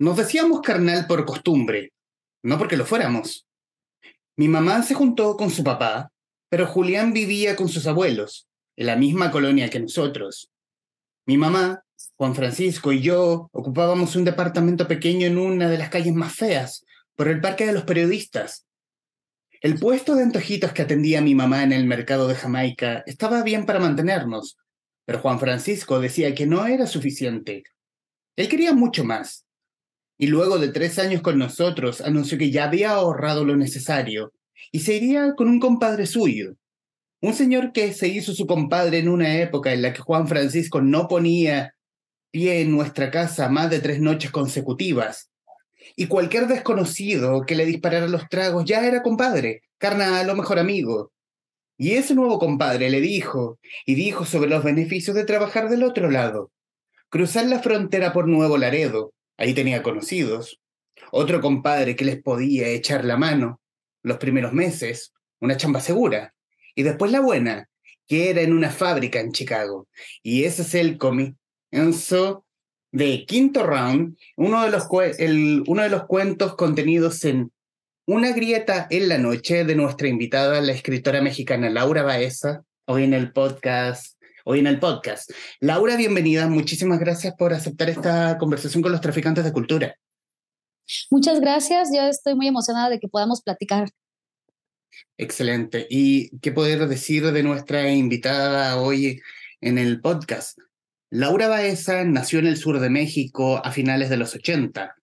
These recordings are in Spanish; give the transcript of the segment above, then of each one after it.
Nos decíamos carnal por costumbre, no porque lo fuéramos. Mi mamá se juntó con su papá, pero Julián vivía con sus abuelos, en la misma colonia que nosotros. Mi mamá, Juan Francisco y yo ocupábamos un departamento pequeño en una de las calles más feas, por el Parque de los Periodistas. El puesto de antojitos que atendía mi mamá en el mercado de Jamaica estaba bien para mantenernos, pero Juan Francisco decía que no era suficiente. Él quería mucho más. Y luego de tres años con nosotros, anunció que ya había ahorrado lo necesario y se iría con un compadre suyo. Un señor que se hizo su compadre en una época en la que Juan Francisco no ponía pie en nuestra casa más de tres noches consecutivas. Y cualquier desconocido que le disparara los tragos ya era compadre, carnal o mejor amigo. Y ese nuevo compadre le dijo, y dijo sobre los beneficios de trabajar del otro lado. Cruzar la frontera por Nuevo Laredo, ahí tenía conocidos. Otro compadre que les podía echar la mano los primeros meses, una chamba segura. Y después la buena, que era en una fábrica en Chicago. Y ese es el comienzo de Quinto Round, uno de, los el, uno de los cuentos contenidos en Una grieta en la noche de nuestra invitada, la escritora mexicana Laura Baeza, hoy en el podcast. Hoy en el podcast. Laura, bienvenida. Muchísimas gracias por aceptar esta conversación con los traficantes de cultura. Muchas gracias. Yo estoy muy emocionada de que podamos platicar. Excelente. ¿Y qué poder decir de nuestra invitada hoy en el podcast? Laura Baeza nació en el sur de México a finales de los 80.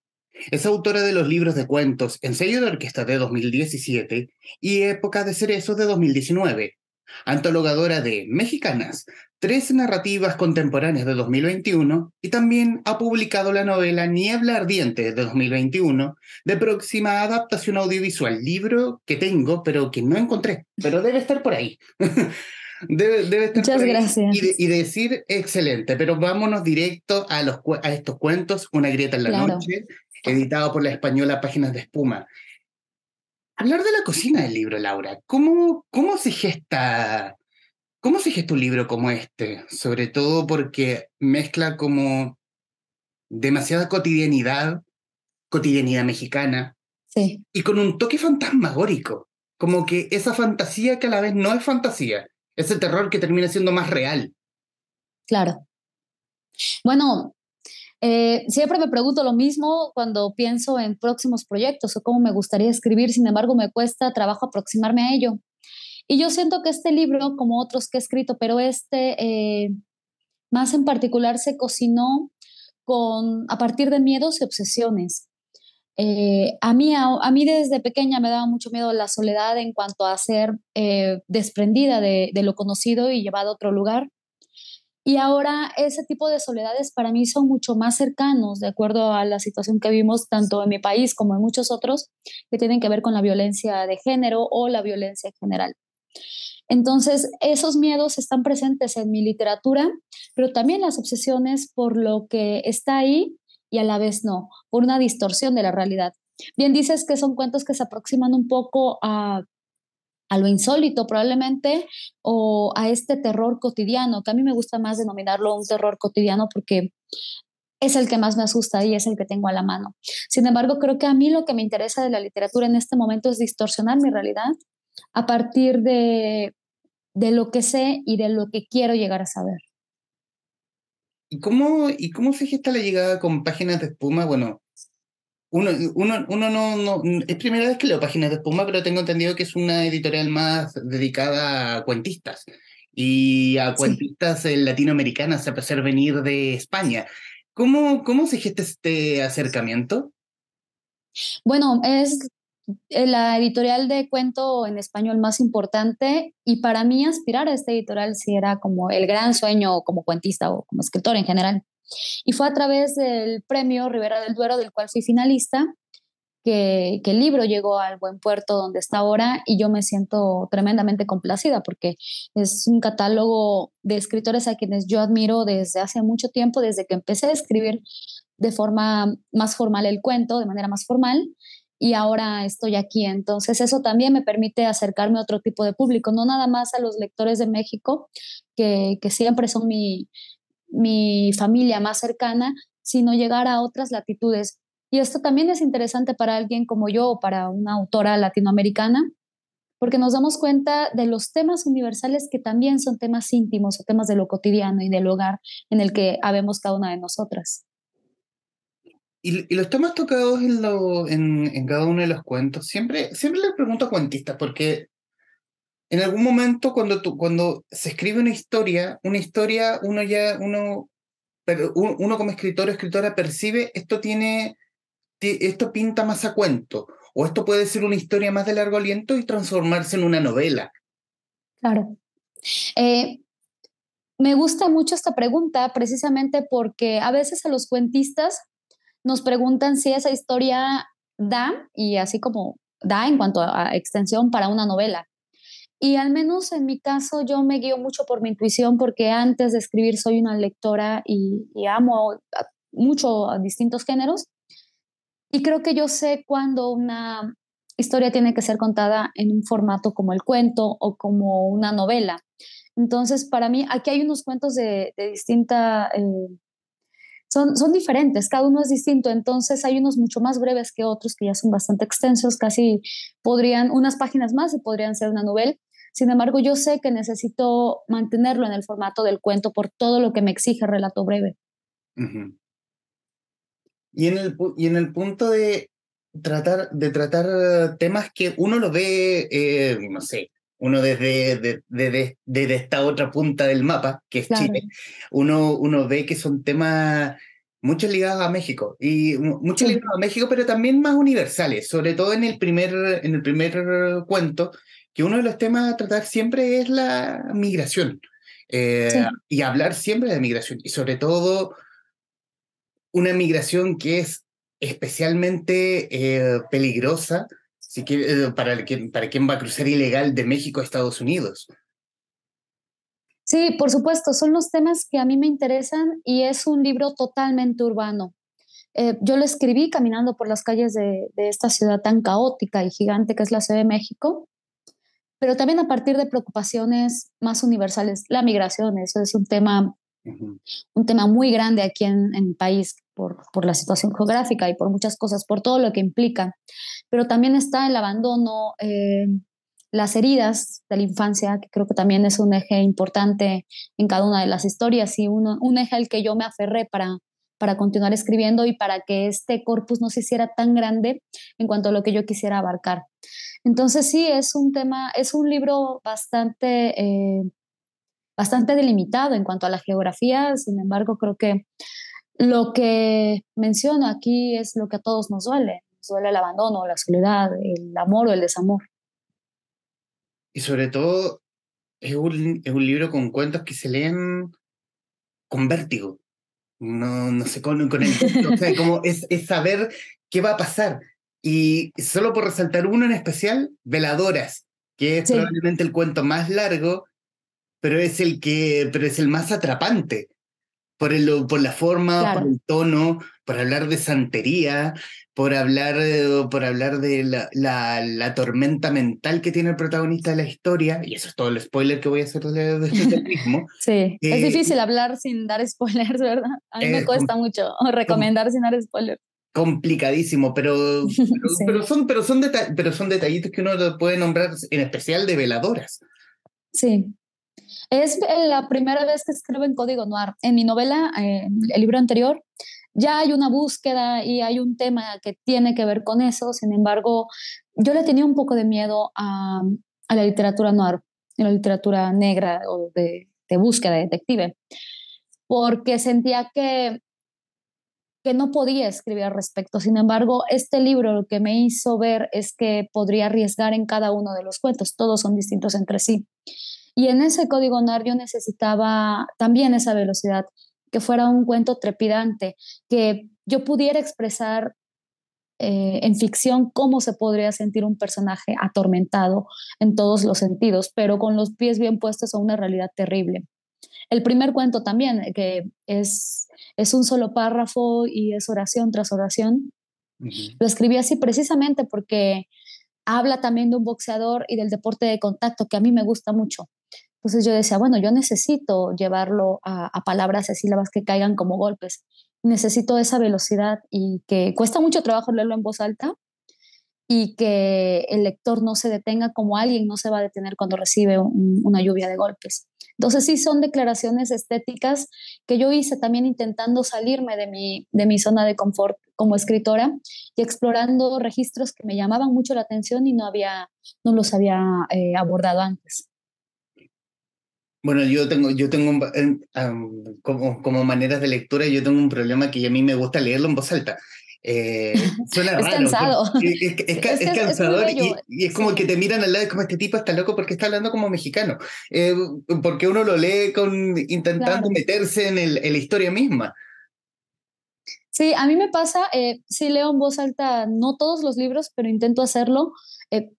Es autora de los libros de cuentos Ensayo de Orquesta de 2017 y Época de Cerezos de 2019, antologadora de Mexicanas, tres narrativas contemporáneas de 2021 y también ha publicado la novela Niebla Ardiente de 2021, de próxima adaptación audiovisual, libro que tengo pero que no encontré, pero debe estar por ahí. Debe, Muchas gracias. Y, decir excelente, pero vámonos directo a, los, a estos cuentos, Una grieta en la noche, editado por la española Páginas de Espuma. Hablar de la cocina del libro, Laura, ¿cómo, cómo se gesta? ¿Cómo se gesta un libro como este? Sobre todo porque mezcla como demasiada cotidianidad, cotidianidad mexicana, sí. y con un toque fantasmagórico, como que esa fantasía que a la vez no es fantasía, ese terror que termina siendo más real. Claro. Bueno, eh, siempre me pregunto lo mismo cuando pienso en próximos proyectos o cómo me gustaría escribir, sin embargo me cuesta trabajo aproximarme a ello. Y yo siento que este libro, como otros que he escrito, pero este eh, más en particular se cocinó con, a partir de miedos y obsesiones. Eh, a, mí, a, mí desde pequeña me daba mucho miedo la soledad en cuanto a ser desprendida de, de, lo conocido y llevada a otro lugar. Y ahora ese tipo de soledades para mí son mucho más cercanos, de acuerdo a la situación que vimos tanto en mi país como en muchos otros, que tienen que ver con la violencia de género o la violencia en general. Entonces, esos miedos están presentes en mi literatura, pero también las obsesiones por lo que está ahí y a la vez no, por una distorsión de la realidad. Bien dices que son cuentos que se aproximan un poco a, a lo insólito probablemente o a este terror cotidiano, que a mí me gusta más denominarlo un terror cotidiano porque es el que más me asusta y es el que tengo a la mano. Sin embargo, creo que a mí lo que me interesa de la literatura en este momento es distorsionar mi realidad a partir de, de lo que sé y de lo que quiero llegar a saber. ¿Y cómo, ¿Y cómo se gesta la llegada con páginas de espuma? Bueno, uno, uno, uno no, no, es primera vez que leo páginas de espuma, pero tengo entendido que es una editorial más dedicada a cuentistas y a cuentistas latinoamericanas, a pesar de venir de España. ¿Cómo, ¿Cómo se gesta este acercamiento? Bueno, es eh, la editorial de cuento en español más importante y para mí aspirar a esta editorial sí era como el gran sueño como cuentista o como escritor en general. Y fue a través del premio Rivera del Duero, del cual fui finalista, que, que, el libro llegó al buen puerto donde está ahora y yo me siento tremendamente complacida porque es un catálogo de escritores a quienes yo admiro desde hace mucho tiempo, desde que empecé a escribir de forma más formal el cuento, de manera más formal, y ahora estoy aquí. Entonces eso también me permite acercarme a otro tipo de público, no nada más a los lectores de México, que, que siempre son mi, mi familia más cercana, sino llegar a otras latitudes. Y esto también es interesante para alguien como yo o para una autora latinoamericana, porque nos damos cuenta de los temas universales que también son temas íntimos o temas de lo cotidiano y del hogar en el que habemos cada una de nosotras. Y, los temas tocados en, lo, cada uno de los cuentos, siempre, siempre le pregunto a cuentistas, porque en algún momento cuando, cuando se escribe una historia, una historia, uno ya, uno, pero uno como escritor o escritora percibe esto tiene, esto pinta más a cuento, o esto puede ser una historia más de largo aliento y transformarse en una novela. Claro. Eh, me gusta mucho esta pregunta precisamente porque a veces a los cuentistas nos preguntan si esa historia da, y así como da en cuanto a extensión para una novela. Y al menos en mi caso yo me guío mucho por mi intuición porque antes de escribir soy una lectora y, amo mucho a distintos géneros. Y creo que yo sé cuando una historia tiene que ser contada en un formato como el cuento o como una novela. Entonces, para mí, aquí hay unos cuentos de, distinta eh, son, diferentes, cada uno es distinto, entonces hay unos mucho más breves que otros que ya son bastante extensos, casi podrían, unas páginas más y podrían ser una novela. Sin embargo, yo sé que necesito mantenerlo en el formato del cuento por todo lo que me exige el relato breve. y, en el, y en el punto de tratar, de tratar temas que uno lo ve, eh, no sé, uno desde, desde, esta otra punta del mapa, que es Chile, uno, uno ve que son temas mucho ligados a México, y mucho ligados a México, pero también más universales, sobre todo en el primer, en el primer cuento, que uno de los temas a tratar siempre es la migración, eh, y hablar siempre de migración, y sobre todo una migración que es especialmente eh, peligrosa eh, para, para quien va a cruzar ilegal de México a Estados Unidos. Sí, por supuesto, son los temas que a mí me interesan y es un libro totalmente urbano. Eh, yo lo escribí caminando por las calles de, esta ciudad tan caótica y gigante que es la Ciudad de México, pero también a partir de preocupaciones más universales. La migración, eso es un tema, un tema muy grande aquí en, en el país por, por, la situación geográfica y por muchas cosas, por todo lo que implica pero también está el abandono, eh, las heridas de la infancia, que creo que también es un eje importante en cada una de las historias y un eje al que yo me aferré para, para continuar escribiendo y para que este corpus no se hiciera tan grande en cuanto a lo que yo quisiera abarcar. Entonces sí, es un tema, es un libro bastante, eh, bastante delimitado en cuanto a la geografía, sin embargo creo que lo que menciono aquí es lo que a todos nos duele, duele el abandono, la soledad, el amor o el desamor. Y sobre todo, es un, es un libro con cuentos que se leen con vértigo. No, no sé, con, con el. o sea, como es, es saber qué va a pasar. Y solo por resaltar uno en especial, Veladoras, que es probablemente el cuento más largo, pero es el que, pero es el más atrapante por, el, por la forma, por el tono, por hablar de santería, por hablar, eh, por hablar de la, la, tormenta mental que tiene el protagonista de la historia, y eso es todo el spoiler que voy a hacer del de, mismo. sí, es eh, difícil hablar sin dar spoilers, ¿verdad? A mí me cuesta mucho recomendar sin dar spoilers. Complicadísimo, pero, pero, son, pero, son pero son detallitos que uno puede nombrar, en especial de veladoras. Sí, es la primera vez que escribo en código noir. En mi novela, eh, el libro anterior, ya hay una búsqueda y hay un tema que tiene que ver con eso. Sin embargo, yo le tenía un poco de miedo a, la literatura noir, a la literatura negra o de, de búsqueda detective, porque sentía que que no podía escribir al respecto. Sin embargo, este libro lo que me hizo ver es que podría arriesgar en cada uno de los cuentos, todos son distintos entre sí. Y en ese código NAR yo necesitaba también esa velocidad, que fuera un cuento trepidante, que yo pudiera expresar eh, en ficción cómo se podría sentir un personaje atormentado en todos los sentidos, pero con los pies bien puestos a una realidad terrible. El primer cuento también, que es, es un solo párrafo y es oración tras oración, lo escribí así precisamente porque habla también de un boxeador y del deporte de contacto, que a mí me gusta mucho. Entonces yo decía, bueno, yo necesito llevarlo a, palabras y sílabas que caigan como golpes. necesito esa velocidad y que cuesta mucho trabajo leerlo en voz alta y que el lector no se detenga como alguien no se va a detener cuando recibe una lluvia de golpes. Entonces sí son declaraciones estéticas que yo hice también intentando salirme de mi, de mi zona de confort como escritora y explorando registros que me llamaban mucho la atención y no, había, no los había eh, abordado antes. Bueno, yo tengo, yo tengo como, como maneras de lectura, yo tengo un problema que a mí me gusta leerlo en voz alta. Eh, suena es Cansado. Es, es, cansador y, es como que te miran al lado y como este tipo está loco porque está hablando como mexicano. Eh, porque uno lo lee con intentando meterse en, el, en, la historia misma. Sí, a mí me pasa, eh, sí leo en voz alta, no todos los libros, pero intento hacerlo. Eh,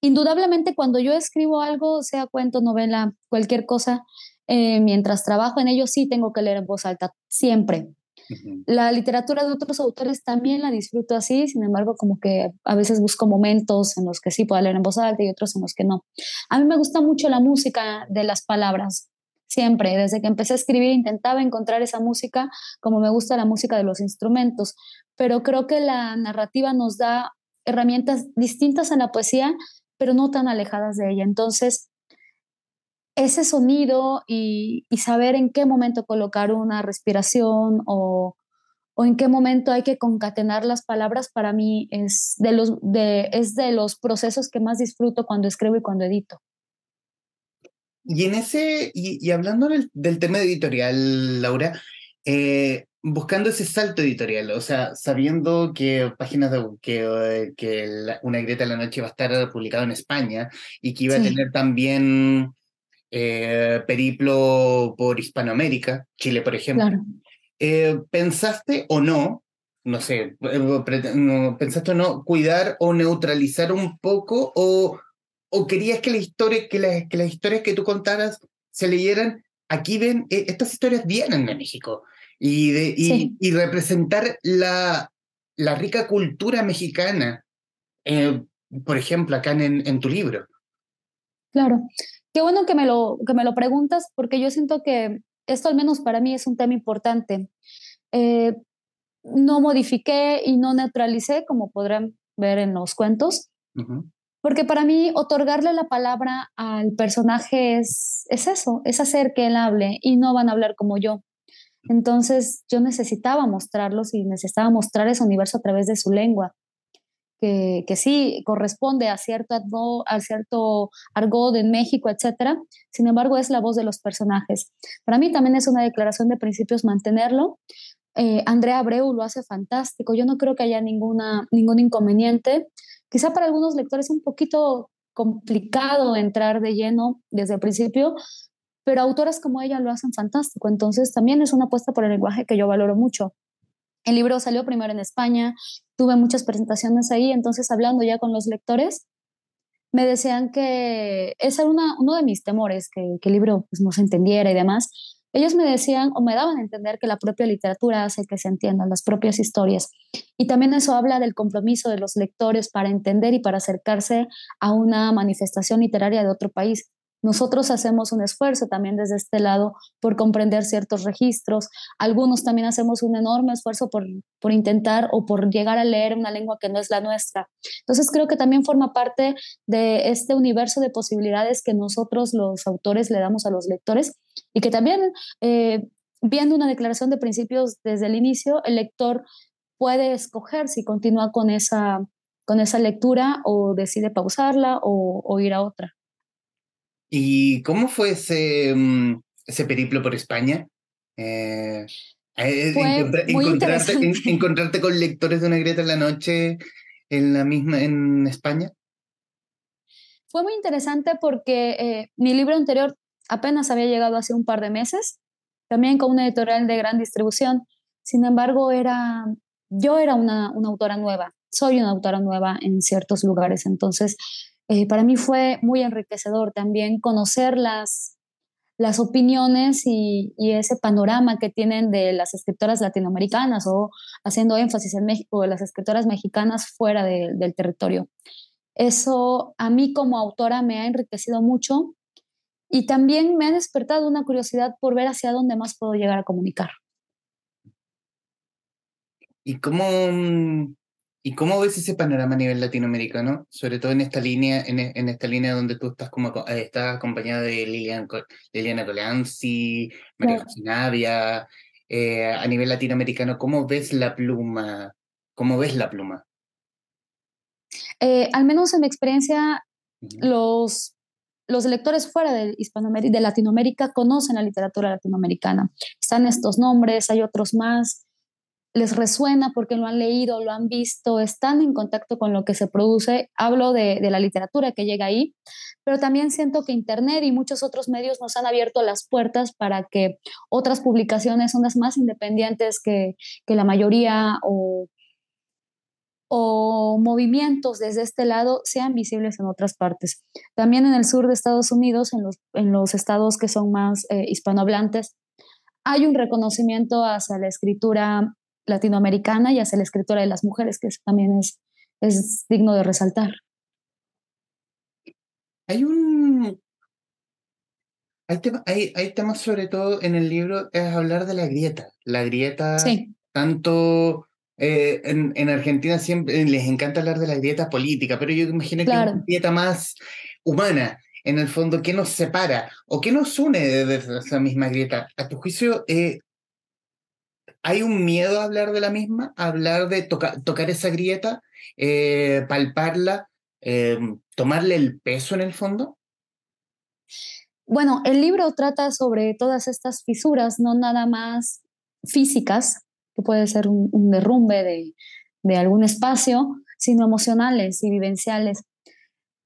indudablemente cuando yo escribo algo, sea cuento, novela, cualquier cosa, eh, mientras trabajo en ello, sí tengo que leer en voz alta, siempre. La literatura de otros autores también la disfruto así, sin embargo, como que a veces busco momentos en los que sí puedo leer en voz alta y otros en los que no. A mí me gusta mucho la música de las palabras, siempre, desde que empecé a escribir intentaba encontrar esa música como me gusta la música de los instrumentos, pero creo que la narrativa nos da herramientas distintas a la poesía pero no tan alejadas de ella. Entonces, ese sonido y, saber en qué momento colocar una respiración o, en qué momento hay que concatenar las palabras, para mí es de, los, de, es de los procesos que más disfruto cuando escribo y cuando edito. Y en ese, y, hablando del, del, tema editorial, Laura, eh, buscando ese salto editorial, o sea, sabiendo que páginas de que, que Una grieta de la noche va a estar publicado en España y que iba a tener también eh, periplo por Hispanoamérica, Chile, por ejemplo. Eh, ¿Pensaste o no, no sé, eh, pensaste o no, cuidar o neutralizar un poco o, o querías que, la historia, que, que las historias que tú contaras se leyeran? Aquí ven, estas historias vienen de México y, de, y, representar la, la, rica cultura mexicana, eh, por ejemplo, acá en, en, tu libro. Claro, qué bueno que me, lo, que me lo preguntas porque yo siento que esto al menos para mí es un tema importante. Eh, no modifiqué y no neutralicé, como podrán ver en los cuentos, porque para mí otorgarle la palabra al personaje es, es eso, es hacer que él hable y no van a hablar como yo. Entonces yo necesitaba mostrarlos y necesitaba mostrar ese universo a través de su lengua, que, que sí corresponde a cierto, a cierto argot en México, etc. Sin embargo, es la voz de los personajes. Para mí también es una declaración de principios mantenerlo. Eh, Andrea Abreu lo hace fantástico. Yo no creo que haya ninguna, ningún inconveniente. Quizá para algunos lectores es un poquito complicado entrar de lleno desde el principio, pero autoras como ella lo hacen fantástico. Entonces también es una apuesta por el lenguaje que yo valoro mucho. El libro salió primero en España, tuve muchas presentaciones ahí, entonces hablando ya con los lectores, me decían que ese era una, uno de mis temores, que, el libro pues, no se entendiera y demás. Ellos me decían o me daban a entender que la propia literatura hace que se entiendan las propias historias. Y también eso habla del compromiso de los lectores para entender y para acercarse a una manifestación literaria de otro país. Nosotros hacemos un esfuerzo también desde este lado por comprender ciertos registros. Algunos también hacemos un enorme esfuerzo por, por intentar o por llegar a leer una lengua que no es la nuestra. Entonces creo que también forma parte de este universo de posibilidades que nosotros los autores le damos a los lectores y que también eh, viendo una declaración de principios desde el inicio, el lector puede escoger si continúa con esa, con esa lectura o decide pausarla o ir a otra. ¿Y cómo fue ese, mm, ese periplo por España? Eh, eh encontrarte, encontrarte, con lectores de una grieta en la noche en la misma en España. Fue muy interesante porque eh, mi libro anterior apenas había llegado hace un par de meses, también con una editorial de gran distribución. Sin embargo, era, yo era una, una autora nueva, soy una autora nueva en ciertos lugares, entonces eh, para mí fue muy enriquecedor también conocer las, las opiniones y, ese panorama que tienen de las escritoras latinoamericanas o haciendo énfasis en México, de las escritoras mexicanas fuera del territorio. Eso a mí como autora me ha enriquecido mucho y también me ha despertado una curiosidad por ver hacia dónde más puedo llegar a comunicar. ¿Y cómo, mm, ¿Y cómo ves ese panorama a nivel latinoamericano? Sobre todo en esta línea, en, en esta línea donde tú estás como eh, estás acompañada de Lilian, Liliana Colanzi, María José Navia, eh, a nivel latinoamericano, ¿cómo ves la pluma? ¿Cómo ves la pluma? Eh, al menos en mi experiencia, los, los lectores fuera de, de Latinoamérica conocen la literatura latinoamericana. Están estos nombres, hay otros más les resuena porque lo han leído, lo han visto, están en contacto con lo que se produce. Hablo de, la literatura que llega ahí, pero también siento que Internet y muchos otros medios nos han abierto las puertas para que otras publicaciones, unas más independientes que, la mayoría o, o movimientos desde este lado sean visibles en otras partes. También en el sur de Estados Unidos, en los, en los estados que son más eh, hispanohablantes, hay un reconocimiento hacia la escritura latinoamericana y hacia la escritura de las mujeres, que también es, es digno de resaltar. Hay un... Hay, hay, temas sobre todo en el libro, es hablar de la grieta. La grieta, tanto eh, en, en, Argentina siempre les encanta hablar de la grieta política, pero yo imagino que es una grieta más humana, en el fondo, ¿qué nos separa o qué nos une de esa misma grieta? A tu juicio, eh, ¿Hay un miedo a hablar de la misma? ¿A hablar de tocar esa grieta, eh, palparla, eh, tomarle el peso en el fondo? Bueno, el libro trata sobre todas estas fisuras, no nada más físicas, que puede ser un, derrumbe de, de algún espacio, sino emocionales y vivenciales.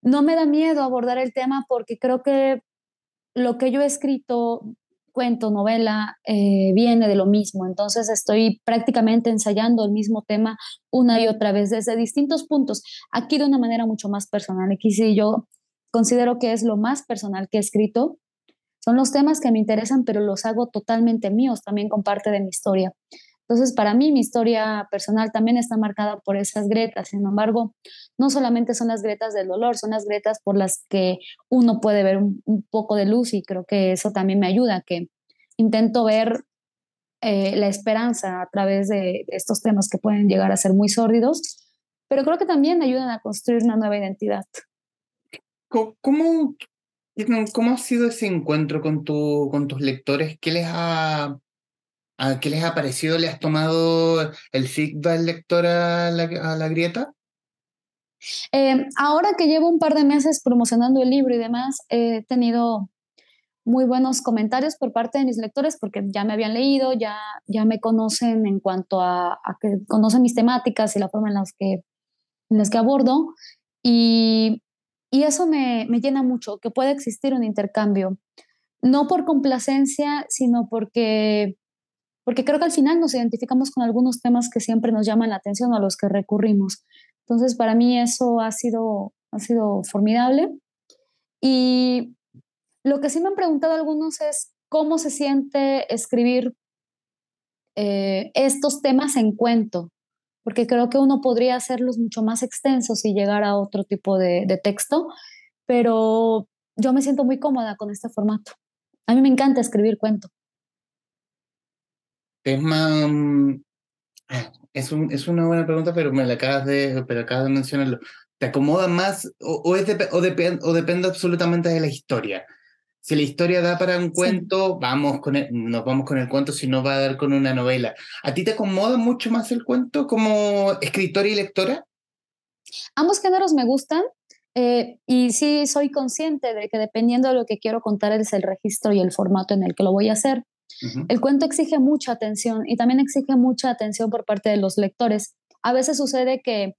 No me da miedo abordar el tema porque creo que lo que yo he escrito cuento, novela, eh, viene de lo mismo. Entonces estoy prácticamente ensayando el mismo tema una y otra vez desde distintos puntos. Aquí de una manera mucho más personal. Aquí sí yo considero que es lo más personal que he escrito. Son los temas que me interesan, pero los hago totalmente míos, también con parte de mi historia. Entonces, para mí, mi historia personal también está marcada por esas gretas. Sin embargo, no solamente son las gretas del dolor, son las gretas por las que uno puede ver un, poco de luz y creo que eso también me ayuda, que intento ver eh, la esperanza a través de, estos temas que pueden llegar a ser muy sórdidos, pero creo que también ayudan a construir una nueva identidad. ¿Cómo, cómo, ha sido ese encuentro con, tu, con tus lectores? ¿Qué les ha ¿A qué les ha parecido? ¿Le has tomado el feedback lector a la, a la grieta? Eh, ahora que llevo un par de meses promocionando el libro y demás, he tenido muy buenos comentarios por parte de mis lectores porque ya me habían leído, ya, ya me conocen en cuanto a, que conocen mis temáticas y la forma en las que, en las que abordo. Y, y eso me, me llena mucho, que pueda existir un intercambio, no por complacencia, sino porque porque creo que al final nos identificamos con algunos temas que siempre nos llaman la atención a los que recurrimos. Entonces, para mí eso ha sido, ha sido formidable. Y lo que sí me han preguntado algunos es cómo se siente escribir eh, estos temas en cuento, porque creo que uno podría hacerlos mucho más extensos y llegar a otro tipo de, de texto, pero yo me siento muy cómoda con este formato. A mí me encanta escribir cuento. Más. Mm, es, un, es una buena pregunta, pero me la acabas de, pero acabas de mencionarlo. ¿Te acomoda más o, es o, o depende absolutamente de la historia? Si la historia da para un cuento, vamos con nos vamos con el cuento, si no va a dar con una novela. ¿A ti te acomoda mucho más el cuento como escritora y lectora? Ambos géneros me gustan eh, y sí soy consciente de que dependiendo de lo que quiero contar es el registro y el formato en el que lo voy a hacer. El cuento exige mucha atención y también exige mucha atención por parte de los lectores. A veces sucede que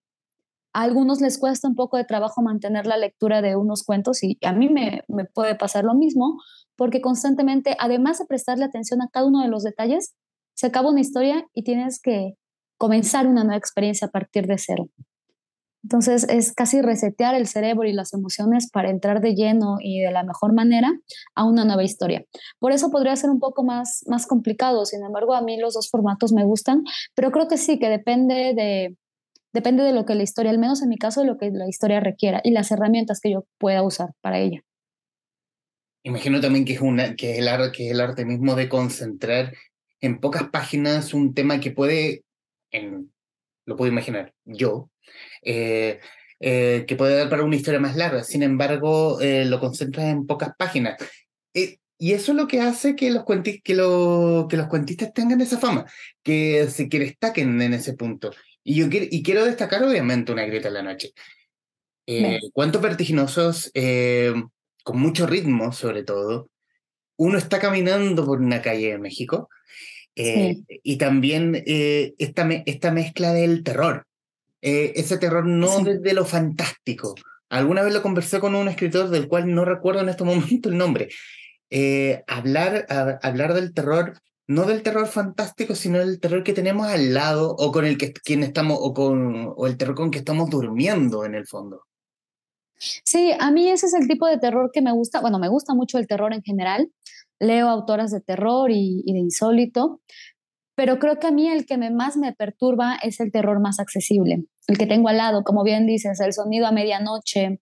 a algunos les cuesta un poco de trabajo mantener la lectura de unos cuentos y a mí me, me puede pasar lo mismo porque constantemente, además de prestarle atención a cada uno de los detalles, se acaba una historia y tienes que comenzar una nueva experiencia a partir de cero. Entonces es casi resetear el cerebro y las emociones para entrar de lleno y de la mejor manera a una nueva historia. Por eso podría ser un poco más, más complicado, sin embargo a mí los dos formatos me gustan, pero creo que sí, que depende de, depende de lo que la historia, al menos en mi caso, de lo que la historia requiera y las herramientas que yo pueda usar para ella. Imagino también que es, una, que es, el, arte, el arte mismo de concentrar en pocas páginas un tema que puede en, lo puedo imaginar, yo, eh, eh, que puede dar para una historia más larga. Sin embargo, eh, lo concentras en pocas páginas. y eso es lo que hace que los, cuentistas, que, lo, que los cuentistas tengan esa fama, que se que destaquen en ese punto. Y yo quiero, y quiero destacar, obviamente, una grieta en la noche. ¿Cuántos vertiginosos, con mucho ritmo sobre todo, uno está caminando por una calle de México eh, y también eh, esta, esta mezcla del terror, eh, ese terror no de lo fantástico. Alguna vez lo conversé con un escritor del cual no recuerdo en este momento el nombre. hablar, hablar del terror, no del terror fantástico, sino del terror que tenemos al lado o con el que quien estamos, o, con, o el terror con que estamos durmiendo en el fondo. Sí, a mí ese es el tipo de terror que me gusta. Bueno, me gusta mucho el terror en general, leo autoras de terror y, de insólito, pero creo que a mí el que más me perturba es el terror más accesible, el que tengo al lado, como bien dices, el sonido a medianoche,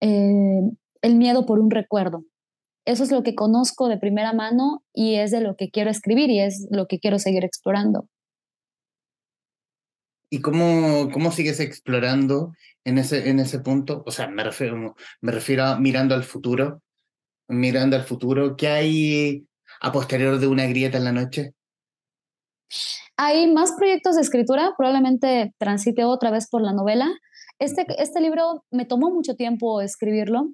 eh, el miedo por un recuerdo. Eso es lo que conozco de primera mano y es de lo que quiero escribir y es lo que quiero seguir explorando. ¿Y cómo, cómo sigues explorando en ese, en ese punto? O sea, me refiero, me refiero a mirando al futuro mirando al futuro, ¿qué hay a posterior de una grieta en la noche? Hay más proyectos de escritura, probablemente transite otra vez por la novela. Este, este libro me tomó mucho tiempo escribirlo,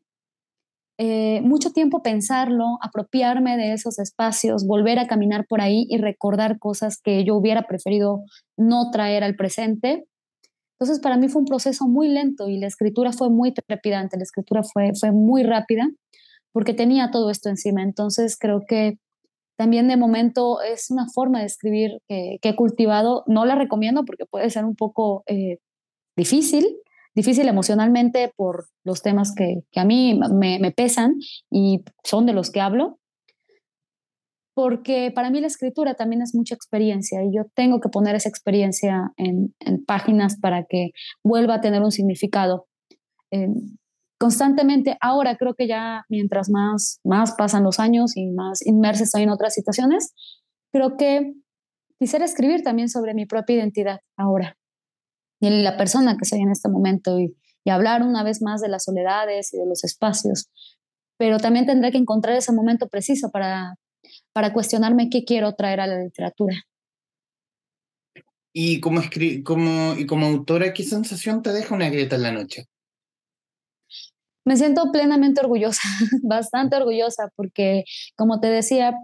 eh, mucho tiempo pensarlo, apropiarme de esos espacios, volver a caminar por ahí y recordar cosas que yo hubiera preferido no traer al presente. Entonces, para mí fue un proceso muy lento y la escritura fue muy trepidante, la escritura fue, fue muy rápida porque tenía todo esto encima. Entonces creo que también de momento es una forma de escribir que, he cultivado. No la recomiendo porque puede ser un poco eh, difícil, difícil emocionalmente por los temas que, a mí me, pesan y son de los que hablo. Porque para mí la escritura también es mucha experiencia y yo tengo que poner esa experiencia en, páginas para que vuelva a tener un significado constantemente, ahora creo que ya mientras más, más pasan los años y más inmersa estoy en otras situaciones, creo que quisiera escribir también sobre mi propia identidad ahora y la persona que soy en este momento y, y hablar una vez más de las soledades y de los espacios, pero también tendré que encontrar ese momento preciso para, para cuestionarme qué quiero traer a la literatura. Y como, como, y como autora, ¿qué sensación te deja una grieta en la noche? Me siento plenamente orgullosa, bastante orgullosa, porque como te decía,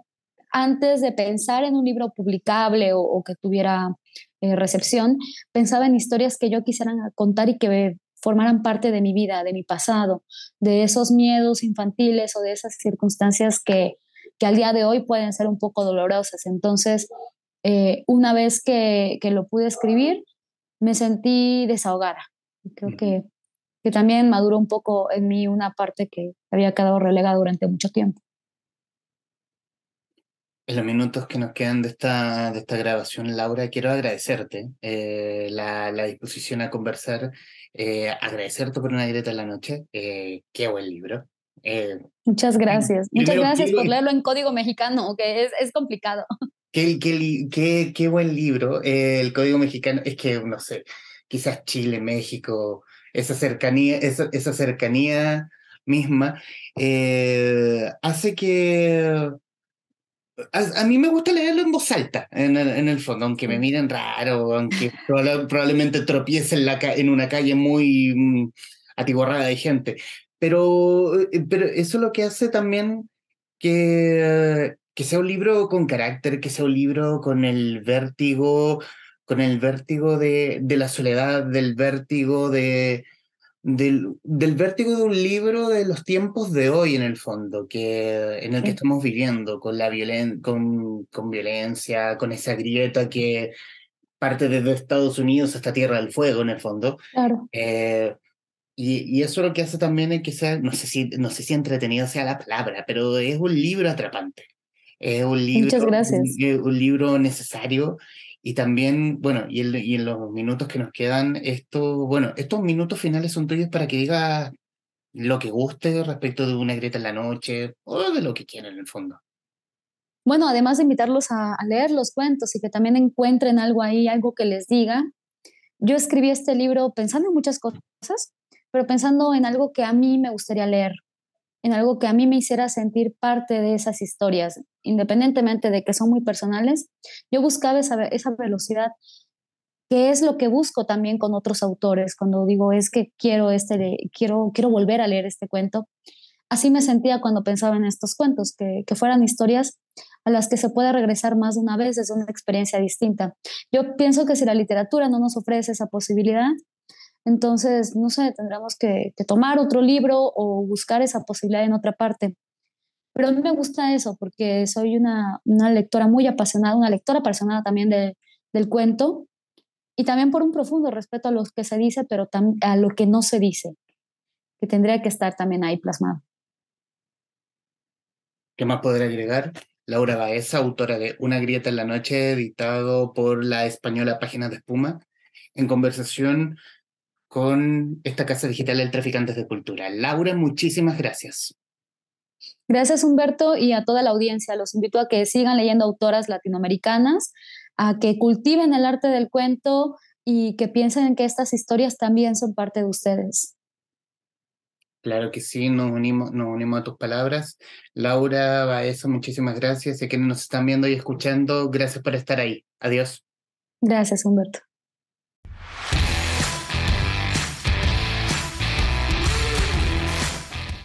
antes de pensar en un libro publicable o, que tuviera eh, recepción, pensaba en historias que yo quisiera contar y que formaran parte de mi vida, de mi pasado, de esos miedos infantiles o de esas circunstancias que, que al día de hoy pueden ser un poco dolorosas. Entonces, eh, una vez que, que, lo pude escribir, me sentí desahogada. Creo que que también maduró un poco en mí una parte que había quedado relegada durante mucho tiempo. En los minutos que nos quedan de esta, de esta grabación, Laura, quiero agradecerte eh, la, la, disposición a conversar, eh, agradecerte por una directa en la noche. Eh, qué buen libro. Muchas gracias. Muchas gracias por leerlo en código mexicano, que es, es complicado. Qué, qué, qué, qué buen libro. el código mexicano, es que, no sé, quizás Chile, México, esa cercanía, esa, esa cercanía misma, eh, hace que... A, mí me gusta leerlo en voz alta, en el, en el fondo, aunque me miren raro, aunque probablemente tropiece en, la, en una calle muy mm, atiborrada de gente. Pero, eh, pero eso es lo que hace también que, que sea un libro con carácter, que sea un libro con el vértigo con el vértigo de, de la soledad, del vértigo de, del, del, vértigo de un libro de los tiempos de hoy en el fondo, que, en el que estamos viviendo, con, la violen con, con violencia, con esa grieta que parte desde Estados Unidos hasta Tierra del Fuego en el fondo. Claro. Eh, y, y, eso lo que hace también es que sea, no sé, si, no sé si entretenido sea la palabra, pero es un libro atrapante. Es un libro, Muchas gracias. Un, un libro necesario y también, bueno, y, en los minutos que nos quedan, esto, bueno, estos minutos finales son tuyos para que digas lo que guste respecto de una grieta en la noche o de lo que quieran en el fondo. bueno, además de invitarlos a, leer los cuentos y que también encuentren algo ahí, algo que les diga, yo escribí este libro pensando en muchas cosas, pero pensando en algo que a mí me gustaría leer, en algo que a mí me hiciera sentir parte de esas historias, independientemente de que son muy personales, yo buscaba esa, velocidad, que es lo que busco también con otros autores, cuando digo es que quiero, este, quiero, quiero volver a leer este cuento. Así me sentía cuando pensaba en estos cuentos, que, que fueran historias a las que se puede regresar más de una vez desde una experiencia distinta. Yo pienso que si la literatura no nos ofrece esa posibilidad, entonces, no sé, tendremos que, tomar otro libro o buscar esa posibilidad en otra parte. Pero a mí me gusta eso porque soy una, lectora muy apasionada, una lectora apasionada también del cuento y también por un profundo respeto a lo que se dice, pero a lo que no se dice, que tendría que estar también ahí plasmado. ¿Qué más podría agregar? Laura Baeza, autora de Una grieta en la noche, editado por la española Páginas de Espuma, en conversación con esta casa digital del Traficantes de Cultura. Laura, muchísimas gracias. Gracias Humberto y a toda la audiencia. Los invito a que sigan leyendo autoras latinoamericanas, a que cultiven el arte del cuento y que piensen que estas historias también son parte de ustedes. Claro que sí, nos unimos, nos unimos a tus palabras. Laura Baeza, muchísimas gracias. Y a quienes nos están viendo y escuchando, gracias por estar ahí. Adiós. Gracias, Humberto.